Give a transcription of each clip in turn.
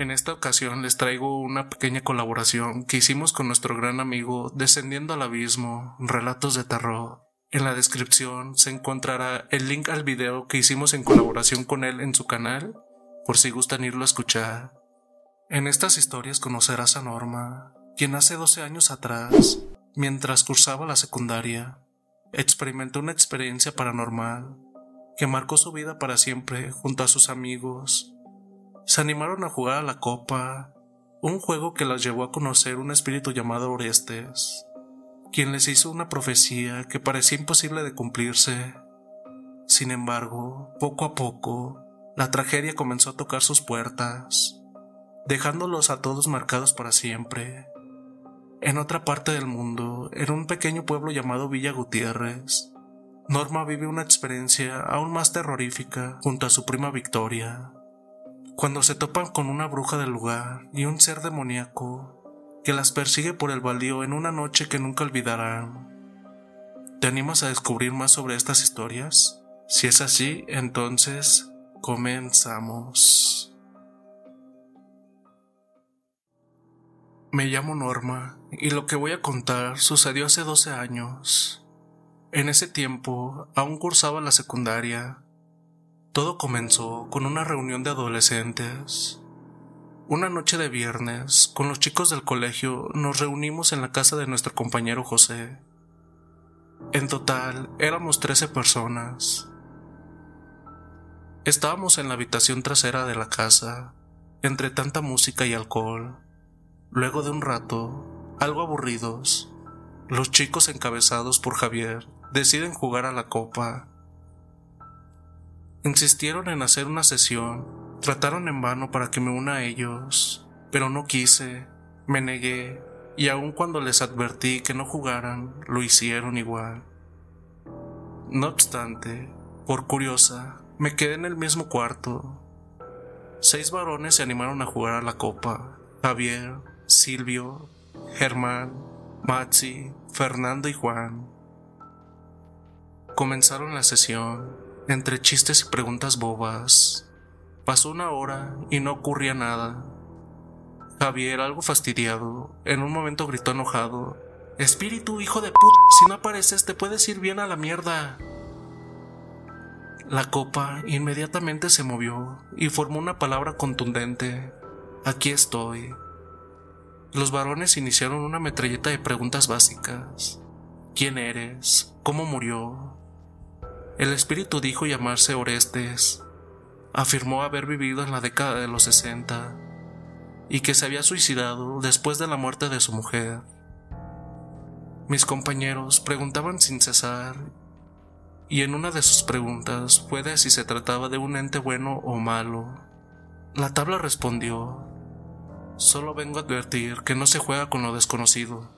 En esta ocasión les traigo una pequeña colaboración que hicimos con nuestro gran amigo Descendiendo al Abismo, Relatos de Terror. En la descripción se encontrará el link al video que hicimos en colaboración con él en su canal, por si gustan irlo a escuchar. En estas historias conocerás a Norma, quien hace 12 años atrás, mientras cursaba la secundaria, experimentó una experiencia paranormal que marcó su vida para siempre junto a sus amigos. Se animaron a jugar a la copa, un juego que las llevó a conocer un espíritu llamado Orestes, quien les hizo una profecía que parecía imposible de cumplirse. Sin embargo, poco a poco, la tragedia comenzó a tocar sus puertas, dejándolos a todos marcados para siempre. En otra parte del mundo, en un pequeño pueblo llamado Villa Gutiérrez, Norma vive una experiencia aún más terrorífica junto a su prima Victoria, cuando se topan con una bruja del lugar y un ser demoníaco que las persigue por el baldío en una noche que nunca olvidarán. ¿Te animas a descubrir más sobre estas historias? Si es así, entonces comenzamos. Me llamo Norma y lo que voy a contar sucedió hace 12 años. En ese tiempo aún cursaba la secundaria. Todo comenzó con una reunión de adolescentes. Una noche de viernes, con los chicos del colegio, nos reunimos en la casa de nuestro compañero José. En total, éramos 13 personas. Estábamos en la habitación trasera de la casa, entre tanta música y alcohol. Luego de un rato, algo aburridos, los chicos encabezados por Javier deciden jugar a la copa. Insistieron en hacer una sesión, trataron en vano para que me una a ellos, pero no quise, me negué, y aun cuando les advertí que no jugaran, lo hicieron igual. No obstante, por curiosa, me quedé en el mismo cuarto. Seis varones se animaron a jugar a la copa. Javier, Silvio, Germán, Maxi, Fernando y Juan. Comenzaron la sesión, entre chistes y preguntas bobas. Pasó una hora y no ocurría nada. Javier, algo fastidiado, en un momento gritó enojado. Espíritu, hijo de puta, si no apareces te puedes ir bien a la mierda. La copa inmediatamente se movió y formó una palabra contundente. Aquí estoy. Los varones iniciaron una metralleta de preguntas básicas. ¿Quién eres? ¿Cómo murió? El espíritu dijo llamarse Orestes. Afirmó haber vivido en la década de los 60 y que se había suicidado después de la muerte de su mujer. Mis compañeros preguntaban sin cesar y en una de sus preguntas fue de si se trataba de un ente bueno o malo. La tabla respondió, solo vengo a advertir que no se juega con lo desconocido.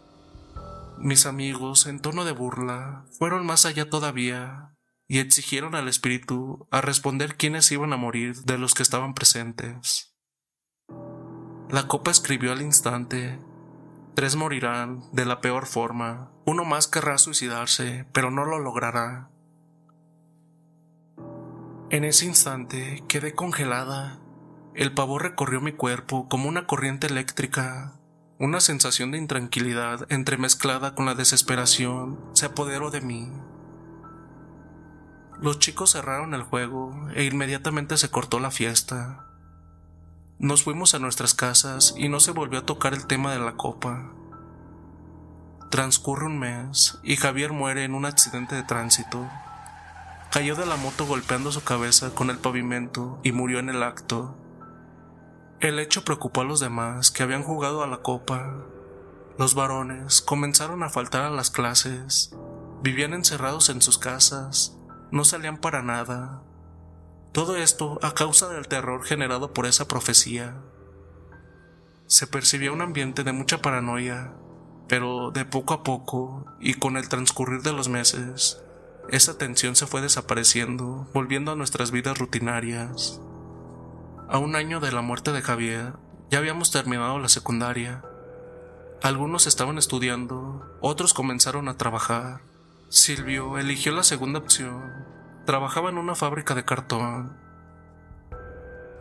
Mis amigos, en tono de burla, fueron más allá todavía y exigieron al espíritu a responder quiénes iban a morir de los que estaban presentes. La copa escribió al instante, tres morirán de la peor forma, uno más querrá suicidarse, pero no lo logrará. En ese instante quedé congelada. El pavor recorrió mi cuerpo como una corriente eléctrica. Una sensación de intranquilidad entremezclada con la desesperación se apoderó de mí. Los chicos cerraron el juego e inmediatamente se cortó la fiesta. Nos fuimos a nuestras casas y no se volvió a tocar el tema de la copa. Transcurre un mes y Javier muere en un accidente de tránsito. Cayó de la moto golpeando su cabeza con el pavimento y murió en el acto. El hecho preocupó a los demás que habían jugado a la copa. Los varones comenzaron a faltar a las clases, vivían encerrados en sus casas, no salían para nada. Todo esto a causa del terror generado por esa profecía. Se percibía un ambiente de mucha paranoia pero de poco a poco y con el transcurrir de los meses, esa tensión se fue desapareciendo, volviendo a nuestras vidas rutinarias. A un año de la muerte de Javier, ya habíamos terminado la secundaria. Algunos estaban estudiando, otros comenzaron a trabajar. Silvio eligió la segunda opción. Trabajaba en una fábrica de cartón.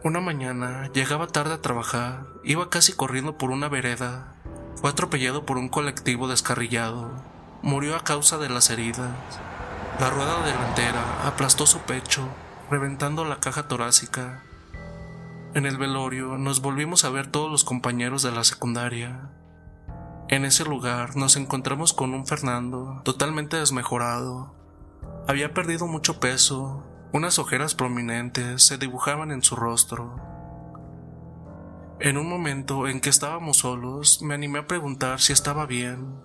Una mañana llegaba tarde a trabajar, iba casi corriendo por una vereda fue atropellado por un colectivo descarrillado. Murió a causa de las heridas. La rueda delantera aplastó su pecho, reventando la caja torácica. En el velorio nos volvimos a ver todos los compañeros de la secundaria. En ese lugar nos encontramos con un Fernando totalmente desmejorado. Había perdido mucho peso, unas ojeras prominentes se dibujaban en su rostro. En un momento en que estábamos solos, me animé a preguntar si estaba bien.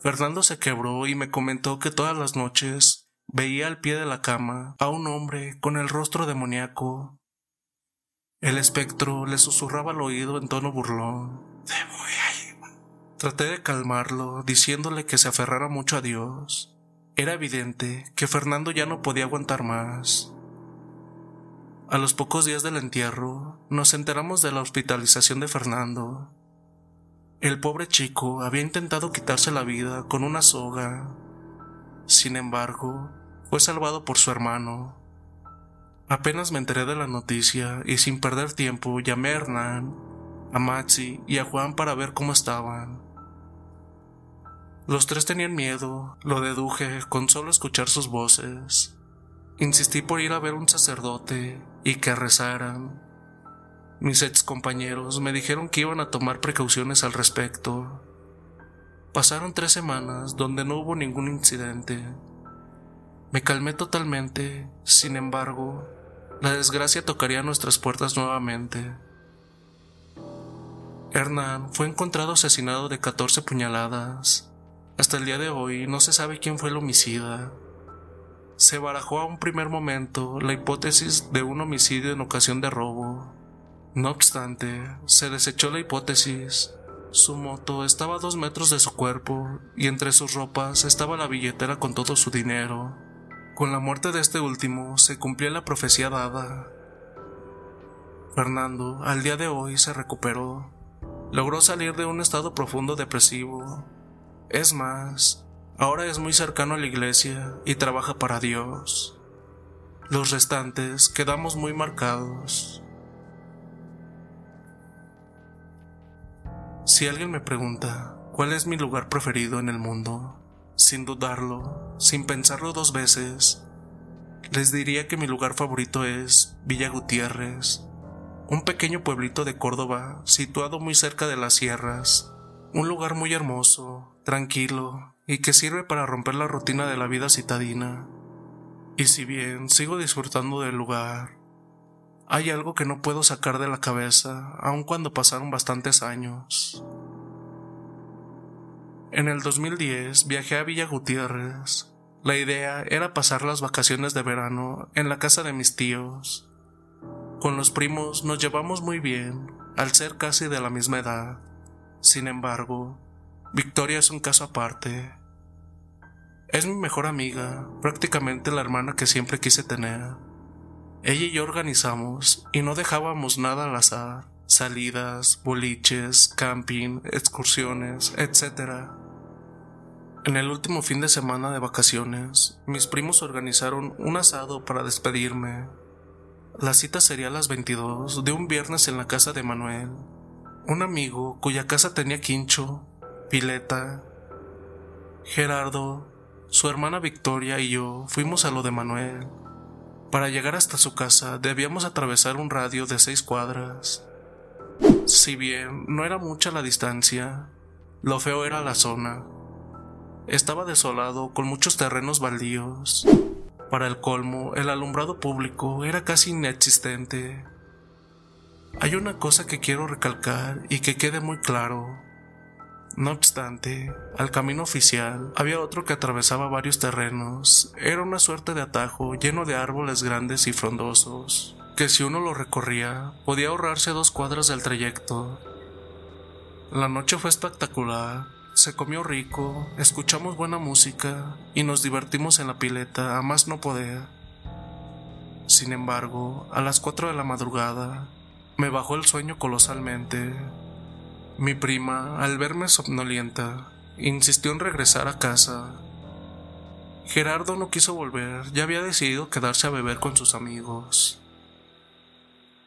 Fernando se quebró y me comentó que todas las noches veía al pie de la cama a un hombre con el rostro demoníaco. El espectro le susurraba al oído en tono burlón. Traté de calmarlo, diciéndole que se aferrara mucho a Dios. Era evidente que Fernando ya no podía aguantar más. A los pocos días del entierro, nos enteramos de la hospitalización de Fernando. El pobre chico había intentado quitarse la vida con una soga. Sin embargo, fue salvado por su hermano. Apenas me enteré de la noticia y sin perder tiempo llamé a Hernán, a Maxi y a Juan para ver cómo estaban. Los tres tenían miedo, lo deduje con solo escuchar sus voces. Insistí por ir a ver un sacerdote y que rezaran. Mis ex compañeros me dijeron que iban a tomar precauciones al respecto. Pasaron tres semanas donde no hubo ningún incidente. Me calmé totalmente, sin embargo, la desgracia tocaría nuestras puertas nuevamente. Hernán fue encontrado asesinado de 14 puñaladas. Hasta el día de hoy no se sabe quién fue el homicida se barajó a un primer momento la hipótesis de un homicidio en ocasión de robo. No obstante, se desechó la hipótesis. Su moto estaba a dos metros de su cuerpo y entre sus ropas estaba la billetera con todo su dinero. Con la muerte de este último se cumplía la profecía dada. Fernando, al día de hoy, se recuperó. Logró salir de un estado profundo depresivo. Es más, Ahora es muy cercano a la iglesia y trabaja para Dios. Los restantes quedamos muy marcados. Si alguien me pregunta cuál es mi lugar preferido en el mundo, sin dudarlo, sin pensarlo dos veces, les diría que mi lugar favorito es Villa Gutiérrez, un pequeño pueblito de Córdoba situado muy cerca de las sierras, un lugar muy hermoso, tranquilo, y que sirve para romper la rutina de la vida citadina. Y si bien sigo disfrutando del lugar, hay algo que no puedo sacar de la cabeza, aun cuando pasaron bastantes años. En el 2010 viajé a Villa Gutiérrez. La idea era pasar las vacaciones de verano en la casa de mis tíos. Con los primos nos llevamos muy bien, al ser casi de la misma edad. Sin embargo, Victoria es un caso aparte. Es mi mejor amiga, prácticamente la hermana que siempre quise tener. Ella y yo organizamos y no dejábamos nada al azar. Salidas, boliches, camping, excursiones, etc. En el último fin de semana de vacaciones, mis primos organizaron un asado para despedirme. La cita sería a las 22 de un viernes en la casa de Manuel, un amigo cuya casa tenía quincho pileta. Gerardo, su hermana Victoria y yo fuimos a lo de Manuel. Para llegar hasta su casa debíamos atravesar un radio de seis cuadras. Si bien no era mucha la distancia, lo feo era la zona. Estaba desolado con muchos terrenos baldíos. Para el colmo, el alumbrado público era casi inexistente. Hay una cosa que quiero recalcar y que quede muy claro. No obstante, al camino oficial había otro que atravesaba varios terrenos. Era una suerte de atajo lleno de árboles grandes y frondosos, que si uno lo recorría podía ahorrarse dos cuadras del trayecto. La noche fue espectacular, se comió rico, escuchamos buena música y nos divertimos en la pileta a más no poder. Sin embargo, a las cuatro de la madrugada, me bajó el sueño colosalmente. Mi prima, al verme somnolienta, insistió en regresar a casa. Gerardo no quiso volver, ya había decidido quedarse a beber con sus amigos.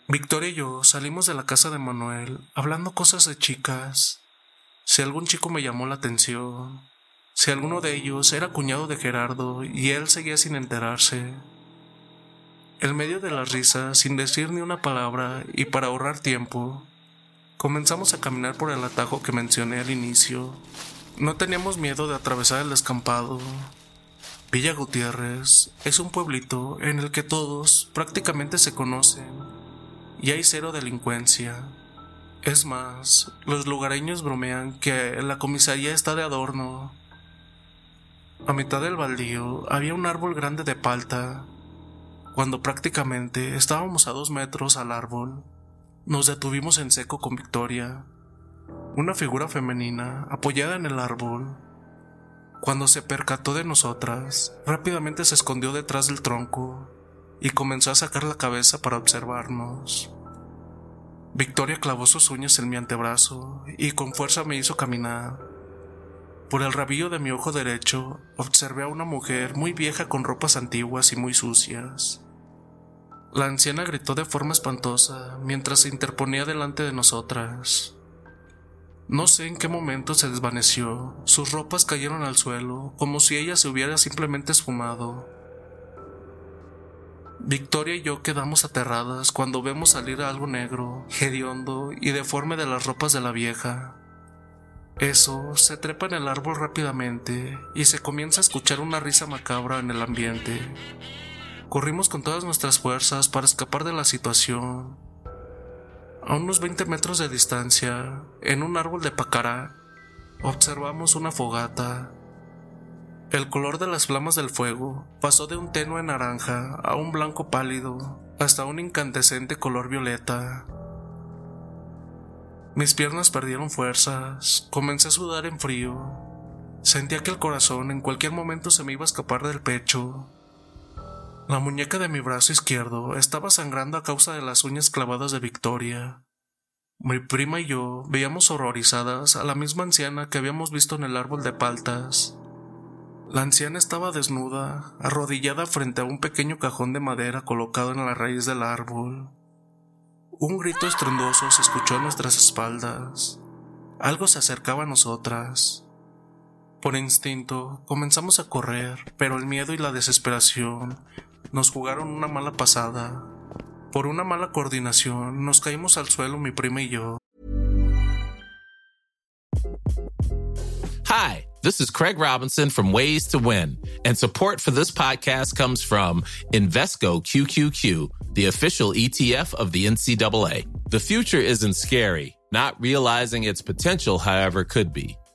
Victoria y yo salimos de la casa de Manuel hablando cosas de chicas. Si algún chico me llamó la atención, si alguno de ellos era cuñado de Gerardo y él seguía sin enterarse. En medio de las risas, sin decir ni una palabra y para ahorrar tiempo, comenzamos a caminar por el atajo que mencioné al inicio. No teníamos miedo de atravesar el descampado. Villa Gutiérrez es un pueblito en el que todos prácticamente se conocen y hay cero delincuencia. Es más, los lugareños bromean que la comisaría está de adorno. A mitad del baldío había un árbol grande de palta. Cuando prácticamente estábamos a dos metros al árbol, nos detuvimos en seco con Victoria, una figura femenina apoyada en el árbol. Cuando se percató de nosotras, rápidamente se escondió detrás del tronco y comenzó a sacar la cabeza para observarnos. Victoria clavó sus uñas en mi antebrazo y con fuerza me hizo caminar. Por el rabillo de mi ojo derecho observé a una mujer muy vieja con ropas antiguas y muy sucias. La anciana gritó de forma espantosa mientras se interponía delante de nosotras. No sé en qué momento se desvaneció, sus ropas cayeron al suelo como si ella se hubiera simplemente esfumado. Victoria y yo quedamos aterradas cuando vemos salir algo negro, hediondo y deforme de las ropas de la vieja. Eso se trepa en el árbol rápidamente y se comienza a escuchar una risa macabra en el ambiente. Corrimos con todas nuestras fuerzas para escapar de la situación. A unos 20 metros de distancia, en un árbol de pacará, observamos una fogata el color de las flamas del fuego pasó de un tenue naranja a un blanco pálido hasta un incandescente color violeta. Mis piernas perdieron fuerzas, comencé a sudar en frío. Sentía que el corazón en cualquier momento se me iba a escapar del pecho. La muñeca de mi brazo izquierdo estaba sangrando a causa de las uñas clavadas de Victoria. Mi prima y yo veíamos horrorizadas a la misma anciana que habíamos visto en el árbol de paltas. La anciana estaba desnuda, arrodillada frente a un pequeño cajón de madera colocado en la raíz del árbol. Un grito estruendoso se escuchó a nuestras espaldas. Algo se acercaba a nosotras. Por instinto, comenzamos a correr, pero el miedo y la desesperación nos jugaron una mala pasada. Por una mala coordinación, nos caímos al suelo mi prima y yo. Hi. This is Craig Robinson from Ways to Win, and support for this podcast comes from Invesco QQQ, the official ETF of the NCAA. The future isn't scary. Not realizing its potential, however, could be.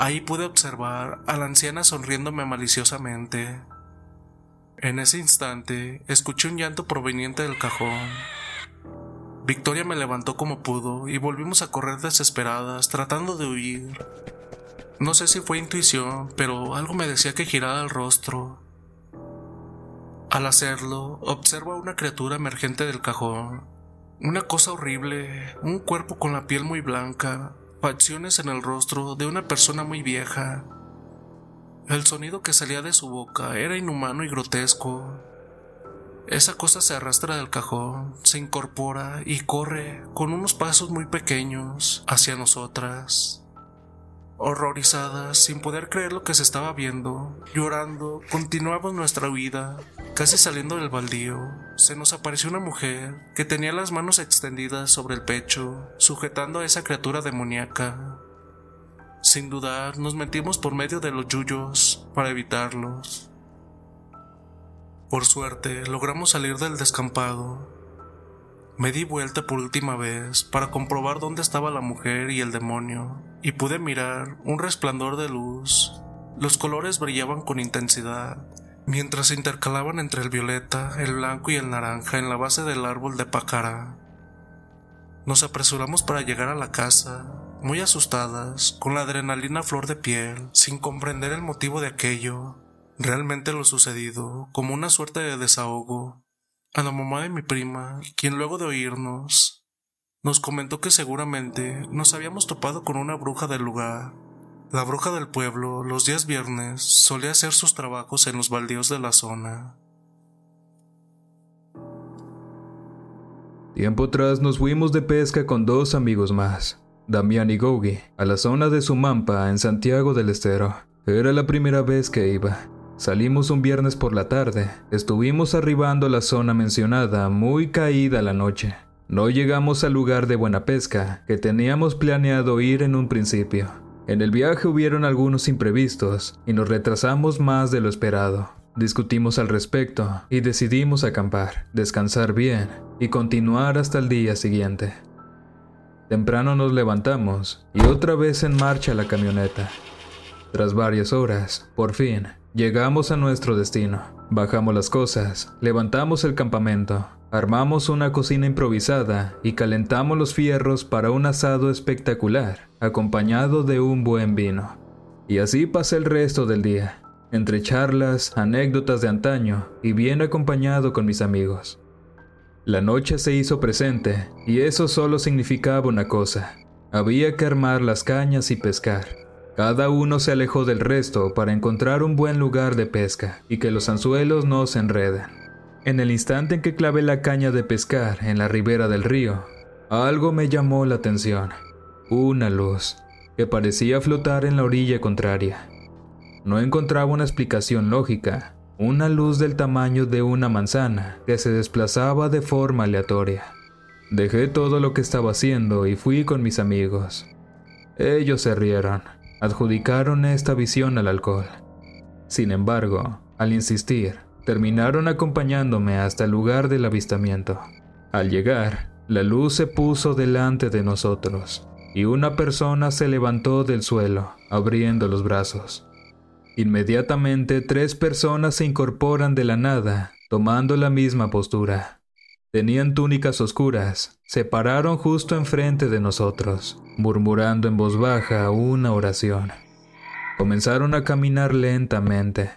Ahí pude observar a la anciana sonriéndome maliciosamente. En ese instante, escuché un llanto proveniente del cajón. Victoria me levantó como pudo y volvimos a correr desesperadas, tratando de huir. No sé si fue intuición, pero algo me decía que girara el rostro. Al hacerlo, observo a una criatura emergente del cajón. Una cosa horrible, un cuerpo con la piel muy blanca, facciones en el rostro de una persona muy vieja. El sonido que salía de su boca era inhumano y grotesco. Esa cosa se arrastra del cajón, se incorpora y corre con unos pasos muy pequeños hacia nosotras. Horrorizadas, sin poder creer lo que se estaba viendo, llorando, continuamos nuestra huida. Casi saliendo del baldío, se nos apareció una mujer que tenía las manos extendidas sobre el pecho, sujetando a esa criatura demoníaca. Sin dudar, nos metimos por medio de los yuyos para evitarlos. Por suerte, logramos salir del descampado. Me di vuelta por última vez para comprobar dónde estaba la mujer y el demonio, y pude mirar un resplandor de luz. Los colores brillaban con intensidad, mientras se intercalaban entre el violeta, el blanco y el naranja en la base del árbol de pacara. Nos apresuramos para llegar a la casa, muy asustadas, con la adrenalina flor de piel, sin comprender el motivo de aquello, realmente lo sucedido, como una suerte de desahogo a la mamá de mi prima, quien luego de oírnos, nos comentó que seguramente nos habíamos topado con una bruja del lugar. La bruja del pueblo, los días viernes, solía hacer sus trabajos en los baldíos de la zona. Tiempo atrás nos fuimos de pesca con dos amigos más, Damián y Gogi, a la zona de Sumampa, en Santiago del Estero. Era la primera vez que iba. Salimos un viernes por la tarde. Estuvimos arribando a la zona mencionada, muy caída la noche. No llegamos al lugar de buena pesca, que teníamos planeado ir en un principio. En el viaje hubieron algunos imprevistos y nos retrasamos más de lo esperado. Discutimos al respecto y decidimos acampar, descansar bien y continuar hasta el día siguiente. Temprano nos levantamos y otra vez en marcha la camioneta. Tras varias horas, por fin, Llegamos a nuestro destino. Bajamos las cosas, levantamos el campamento, armamos una cocina improvisada y calentamos los fierros para un asado espectacular, acompañado de un buen vino. Y así pasé el resto del día, entre charlas, anécdotas de antaño y bien acompañado con mis amigos. La noche se hizo presente y eso solo significaba una cosa. Había que armar las cañas y pescar. Cada uno se alejó del resto para encontrar un buen lugar de pesca y que los anzuelos no se enreden. En el instante en que clavé la caña de pescar en la ribera del río, algo me llamó la atención. Una luz que parecía flotar en la orilla contraria. No encontraba una explicación lógica, una luz del tamaño de una manzana que se desplazaba de forma aleatoria. Dejé todo lo que estaba haciendo y fui con mis amigos. Ellos se rieron adjudicaron esta visión al alcohol. Sin embargo, al insistir, terminaron acompañándome hasta el lugar del avistamiento. Al llegar, la luz se puso delante de nosotros y una persona se levantó del suelo, abriendo los brazos. Inmediatamente tres personas se incorporan de la nada, tomando la misma postura. Tenían túnicas oscuras, se pararon justo enfrente de nosotros, murmurando en voz baja una oración. Comenzaron a caminar lentamente,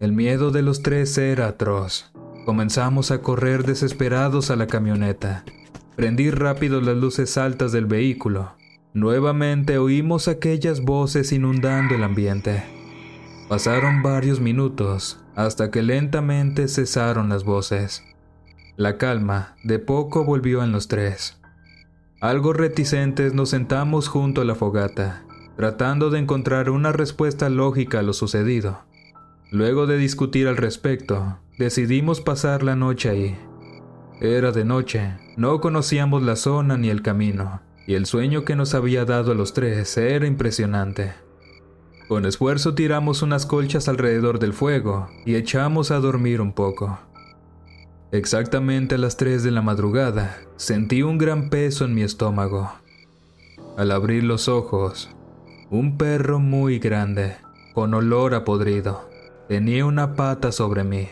El miedo de los tres era atroz. Comenzamos a correr desesperados a la camioneta. Prendí rápido las luces altas del vehículo. Nuevamente oímos aquellas voces inundando el ambiente. Pasaron varios minutos hasta que lentamente cesaron las voces. La calma de poco volvió en los tres. Algo reticentes nos sentamos junto a la fogata, tratando de encontrar una respuesta lógica a lo sucedido. Luego de discutir al respecto, decidimos pasar la noche ahí. Era de noche, no conocíamos la zona ni el camino, y el sueño que nos había dado a los tres era impresionante. Con esfuerzo tiramos unas colchas alrededor del fuego y echamos a dormir un poco. Exactamente a las 3 de la madrugada, sentí un gran peso en mi estómago. Al abrir los ojos, un perro muy grande, con olor a podrido, tenía una pata sobre mí.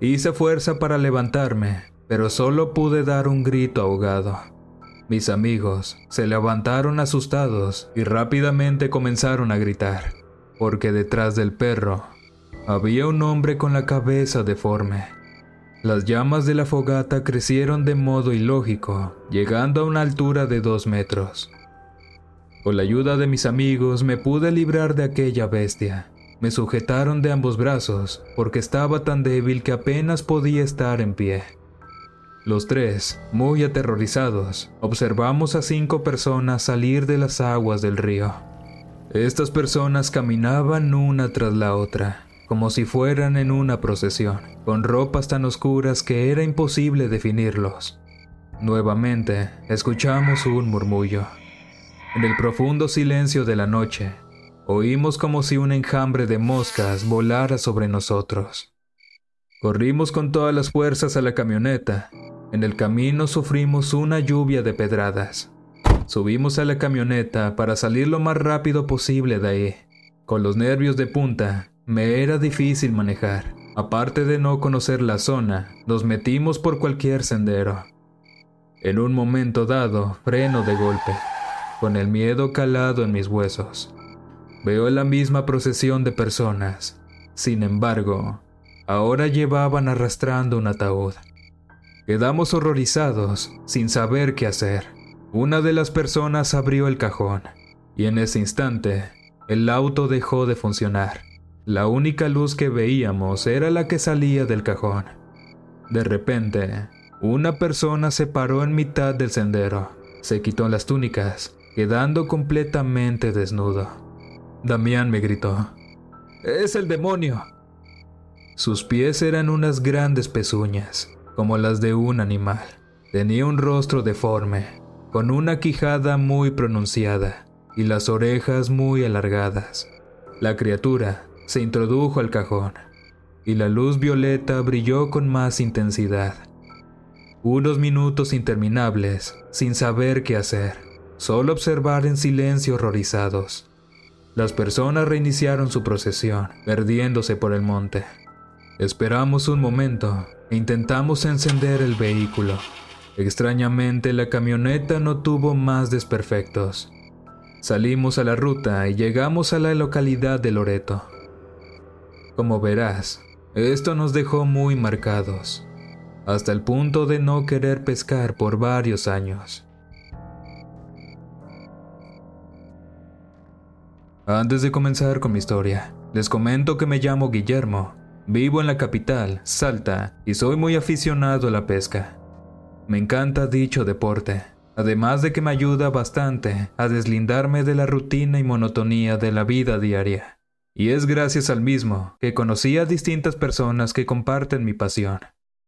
Hice fuerza para levantarme, pero solo pude dar un grito ahogado. Mis amigos se levantaron asustados y rápidamente comenzaron a gritar, porque detrás del perro había un hombre con la cabeza deforme las llamas de la fogata crecieron de modo ilógico, llegando a una altura de dos metros. Con la ayuda de mis amigos me pude librar de aquella bestia. Me sujetaron de ambos brazos porque estaba tan débil que apenas podía estar en pie. Los tres, muy aterrorizados, observamos a cinco personas salir de las aguas del río. Estas personas caminaban una tras la otra, como si fueran en una procesión, con ropas tan oscuras que era imposible definirlos. Nuevamente, escuchamos un murmullo. En el profundo silencio de la noche, oímos como si un enjambre de moscas volara sobre nosotros. Corrimos con todas las fuerzas a la camioneta. En el camino sufrimos una lluvia de pedradas. Subimos a la camioneta para salir lo más rápido posible de ahí. Con los nervios de punta, me era difícil manejar. Aparte de no conocer la zona, nos metimos por cualquier sendero. En un momento dado, freno de golpe, con el miedo calado en mis huesos. Veo la misma procesión de personas. Sin embargo, ahora llevaban arrastrando un ataúd. Quedamos horrorizados, sin saber qué hacer. Una de las personas abrió el cajón, y en ese instante, el auto dejó de funcionar. La única luz que veíamos era la que salía del cajón. De repente, una persona se paró en mitad del sendero, se quitó las túnicas, quedando completamente desnudo. Damián me gritó, ¡Es el demonio! Sus pies eran unas grandes pezuñas, como las de un animal. Tenía un rostro deforme, con una quijada muy pronunciada y las orejas muy alargadas. La criatura se introdujo al cajón y la luz violeta brilló con más intensidad. Unos minutos interminables, sin saber qué hacer, solo observar en silencio horrorizados. Las personas reiniciaron su procesión, perdiéndose por el monte. Esperamos un momento e intentamos encender el vehículo. Extrañamente la camioneta no tuvo más desperfectos. Salimos a la ruta y llegamos a la localidad de Loreto. Como verás, esto nos dejó muy marcados, hasta el punto de no querer pescar por varios años. Antes de comenzar con mi historia, les comento que me llamo Guillermo, vivo en la capital, Salta, y soy muy aficionado a la pesca. Me encanta dicho deporte, además de que me ayuda bastante a deslindarme de la rutina y monotonía de la vida diaria. Y es gracias al mismo que conocí a distintas personas que comparten mi pasión.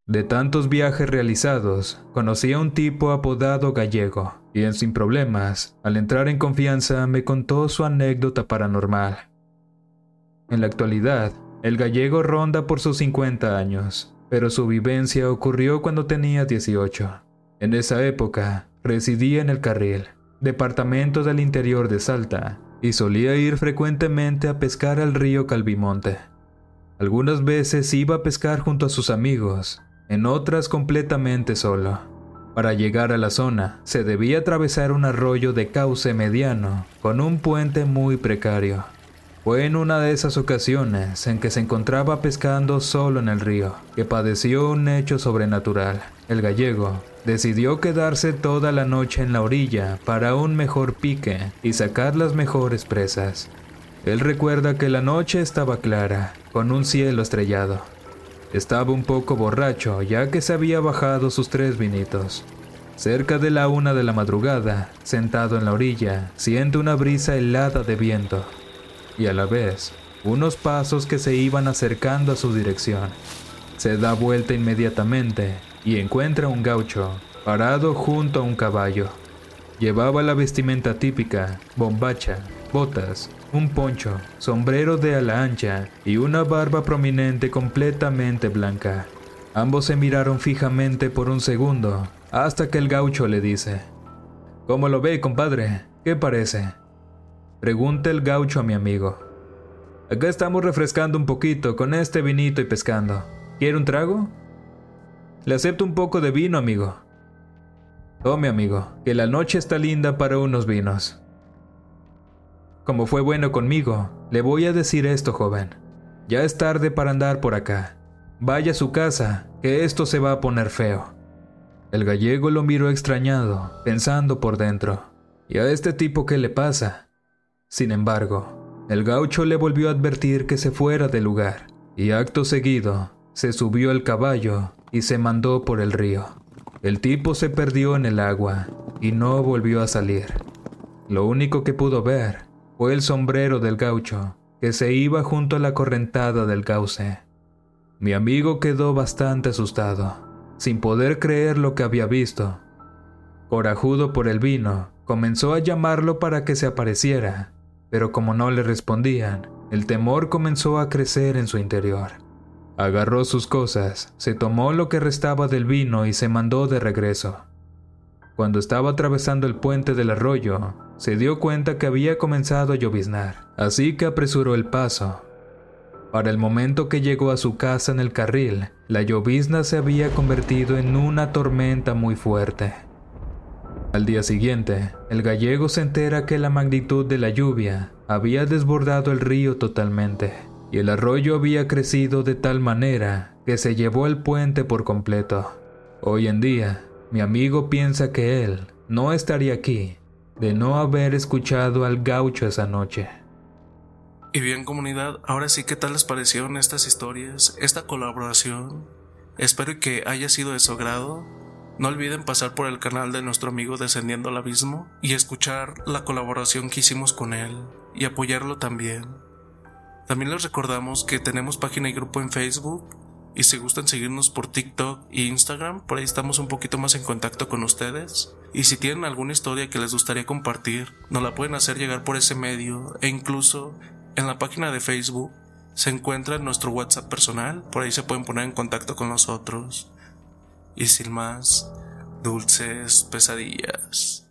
De tantos viajes realizados, conocí a un tipo apodado Gallego, y Sin Problemas, al entrar en confianza, me contó su anécdota paranormal. En la actualidad, el gallego ronda por sus 50 años, pero su vivencia ocurrió cuando tenía 18. En esa época, residía en el Carril, departamento del interior de Salta, y solía ir frecuentemente a pescar al río Calvimonte. Algunas veces iba a pescar junto a sus amigos, en otras completamente solo. Para llegar a la zona se debía atravesar un arroyo de cauce mediano con un puente muy precario. Fue en una de esas ocasiones en que se encontraba pescando solo en el río, que padeció un hecho sobrenatural. El gallego decidió quedarse toda la noche en la orilla para un mejor pique y sacar las mejores presas. Él recuerda que la noche estaba clara, con un cielo estrellado. Estaba un poco borracho ya que se había bajado sus tres vinitos. Cerca de la una de la madrugada, sentado en la orilla, siente una brisa helada de viento y a la vez unos pasos que se iban acercando a su dirección. Se da vuelta inmediatamente y encuentra un gaucho parado junto a un caballo. Llevaba la vestimenta típica, bombacha, botas, un poncho, sombrero de ala ancha y una barba prominente completamente blanca. Ambos se miraron fijamente por un segundo hasta que el gaucho le dice, ¿Cómo lo ve, compadre? ¿Qué parece? Pregunta el gaucho a mi amigo. Acá estamos refrescando un poquito con este vinito y pescando. ¿Quiere un trago? Le acepto un poco de vino, amigo. Tome, amigo, que la noche está linda para unos vinos. Como fue bueno conmigo, le voy a decir esto, joven. Ya es tarde para andar por acá. Vaya a su casa, que esto se va a poner feo. El gallego lo miró extrañado, pensando por dentro. ¿Y a este tipo qué le pasa? Sin embargo, el gaucho le volvió a advertir que se fuera del lugar, y acto seguido, se subió al caballo y se mandó por el río. El tipo se perdió en el agua y no volvió a salir. Lo único que pudo ver fue el sombrero del gaucho que se iba junto a la correntada del cauce. Mi amigo quedó bastante asustado, sin poder creer lo que había visto. Corajudo por el vino, comenzó a llamarlo para que se apareciera, pero como no le respondían, el temor comenzó a crecer en su interior. Agarró sus cosas, se tomó lo que restaba del vino y se mandó de regreso. Cuando estaba atravesando el puente del arroyo, se dio cuenta que había comenzado a lloviznar, así que apresuró el paso. Para el momento que llegó a su casa en el carril, la llovizna se había convertido en una tormenta muy fuerte. Al día siguiente, el gallego se entera que la magnitud de la lluvia había desbordado el río totalmente, y el arroyo había crecido de tal manera que se llevó el puente por completo. Hoy en día, mi amigo piensa que él no estaría aquí de no haber escuchado al gaucho esa noche. Y bien comunidad, ahora sí, ¿qué tal les parecieron estas historias, esta colaboración? Espero que haya sido de su agrado no olviden pasar por el canal de nuestro amigo Descendiendo al Abismo y escuchar la colaboración que hicimos con él y apoyarlo también. También les recordamos que tenemos página y grupo en Facebook y si gustan seguirnos por TikTok e Instagram, por ahí estamos un poquito más en contacto con ustedes. Y si tienen alguna historia que les gustaría compartir, nos la pueden hacer llegar por ese medio e incluso en la página de Facebook se encuentra nuestro WhatsApp personal, por ahí se pueden poner en contacto con nosotros y sin más dulces pesadillas.